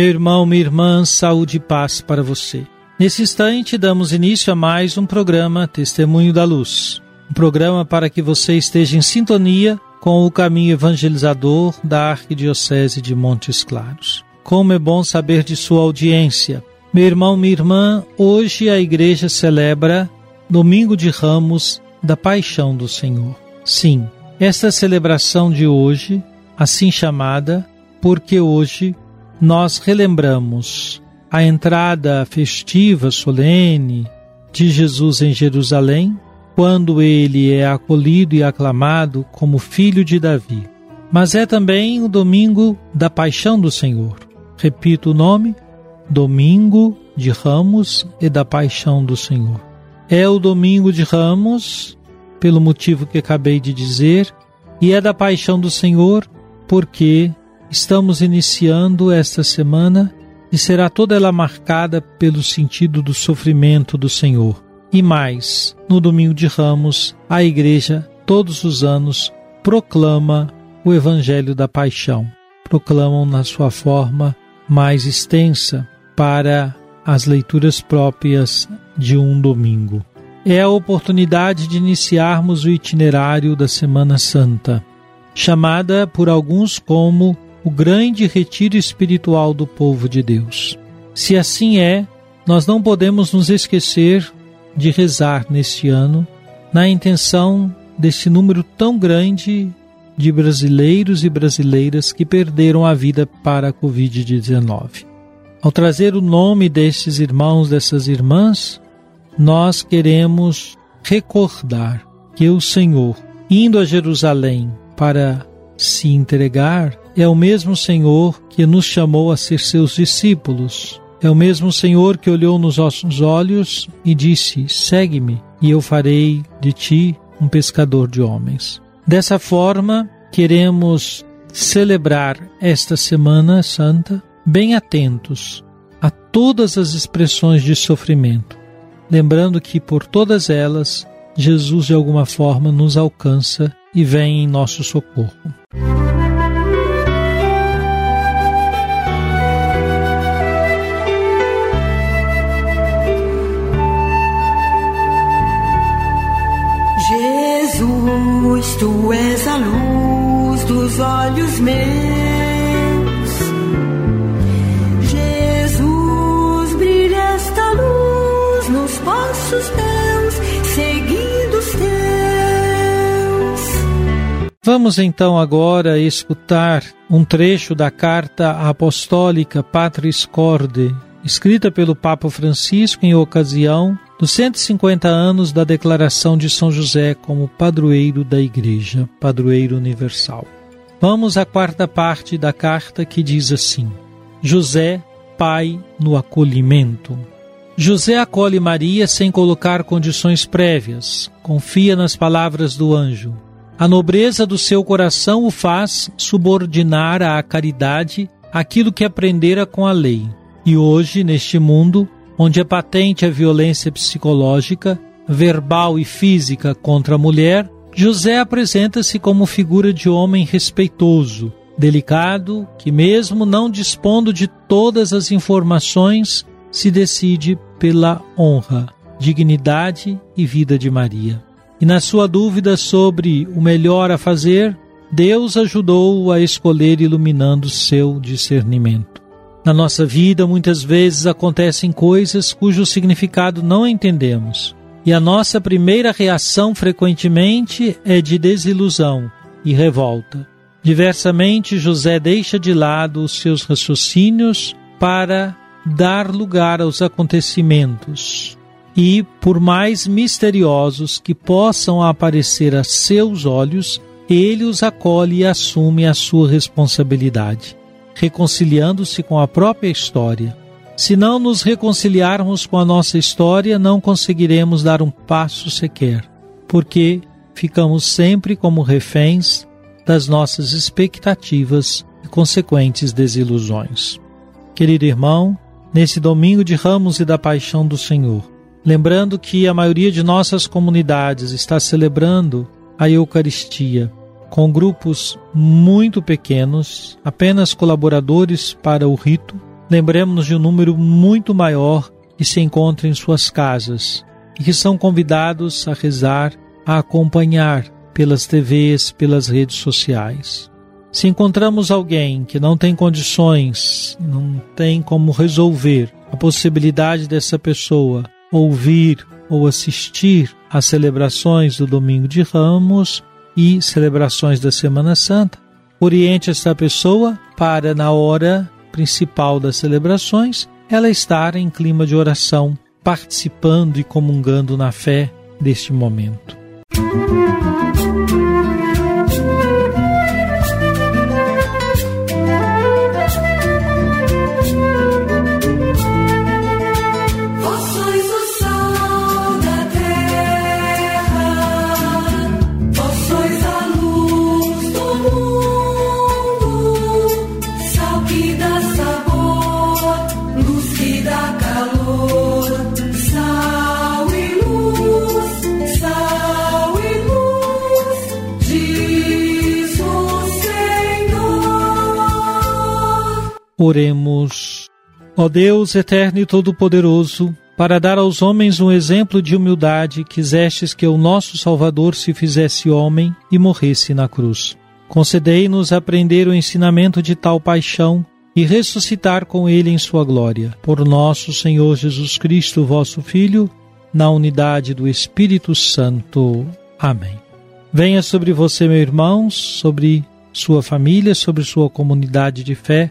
Meu irmão, minha irmã, saúde e paz para você. Nesse instante, damos início a mais um programa Testemunho da Luz. Um programa para que você esteja em sintonia com o caminho evangelizador da Arquidiocese de Montes Claros. Como é bom saber de sua audiência. Meu irmão, minha irmã, hoje a igreja celebra Domingo de Ramos da Paixão do Senhor. Sim, esta celebração de hoje, assim chamada, porque hoje nós relembramos a entrada festiva solene de Jesus em Jerusalém, quando ele é acolhido e aclamado como filho de Davi. Mas é também o domingo da paixão do Senhor. Repito o nome: Domingo de Ramos e da paixão do Senhor. É o domingo de Ramos, pelo motivo que acabei de dizer, e é da paixão do Senhor, porque Estamos iniciando esta semana e será toda ela marcada pelo sentido do sofrimento do Senhor. E mais, no domingo de Ramos, a Igreja, todos os anos, proclama o Evangelho da Paixão. Proclamam na sua forma mais extensa para as leituras próprias de um domingo. É a oportunidade de iniciarmos o itinerário da Semana Santa, chamada por alguns como o grande retiro espiritual do povo de Deus. Se assim é, nós não podemos nos esquecer de rezar neste ano na intenção desse número tão grande de brasileiros e brasileiras que perderam a vida para a Covid-19. Ao trazer o nome destes irmãos, dessas irmãs, nós queremos recordar que o Senhor, indo a Jerusalém para se entregar, é o mesmo Senhor que nos chamou a ser seus discípulos. É o mesmo Senhor que olhou nos nossos olhos e disse: Segue-me, e eu farei de ti um pescador de homens. Dessa forma, queremos celebrar esta Semana Santa bem atentos a todas as expressões de sofrimento, lembrando que por todas elas Jesus de alguma forma nos alcança e vem em nosso socorro. Jesus, tu és a luz dos olhos meus. Jesus, brilha esta luz nos passos teus, seguindo os teus. Vamos então agora escutar um trecho da carta apostólica Patris Corde, escrita pelo Papa Francisco em ocasião dos 150 anos da declaração de São José como padroeiro da Igreja, padroeiro universal. Vamos à quarta parte da carta que diz assim: José, pai no acolhimento. José acolhe Maria sem colocar condições prévias, confia nas palavras do anjo. A nobreza do seu coração o faz subordinar à caridade aquilo que aprendera com a lei. E hoje, neste mundo, onde é patente a violência psicológica, verbal e física contra a mulher, José apresenta-se como figura de homem respeitoso, delicado, que, mesmo não dispondo de todas as informações, se decide pela honra, dignidade e vida de Maria. E na sua dúvida sobre o melhor a fazer, Deus ajudou-o a escolher iluminando seu discernimento. Na nossa vida, muitas vezes acontecem coisas cujo significado não entendemos, e a nossa primeira reação frequentemente é de desilusão e revolta. Diversamente, José deixa de lado os seus raciocínios para dar lugar aos acontecimentos. E, por mais misteriosos que possam aparecer a seus olhos, ele os acolhe e assume a sua responsabilidade, reconciliando-se com a própria história. Se não nos reconciliarmos com a nossa história, não conseguiremos dar um passo sequer, porque ficamos sempre como reféns das nossas expectativas e consequentes desilusões. Querido irmão, nesse domingo de Ramos e da Paixão do Senhor, lembrando que a maioria de nossas comunidades está celebrando a Eucaristia com grupos muito pequenos, apenas colaboradores para o rito, lembremos-nos de um número muito maior que se encontra em suas casas e que são convidados a rezar, a acompanhar pelas TVs, pelas redes sociais. Se encontramos alguém que não tem condições, não tem como resolver a possibilidade dessa pessoa ouvir ou assistir às celebrações do Domingo de Ramos e celebrações da Semana Santa, oriente essa pessoa para, na hora principal das celebrações, ela estar em clima de oração, participando e comungando na fé deste momento. Música Oremos. Ó Deus eterno e todo-poderoso, para dar aos homens um exemplo de humildade, quisestes que o nosso Salvador se fizesse homem e morresse na cruz. Concedei-nos aprender o ensinamento de tal paixão e ressuscitar com ele em sua glória. Por nosso Senhor Jesus Cristo, vosso Filho, na unidade do Espírito Santo. Amém. Venha sobre você, meu irmão, sobre sua família, sobre sua comunidade de fé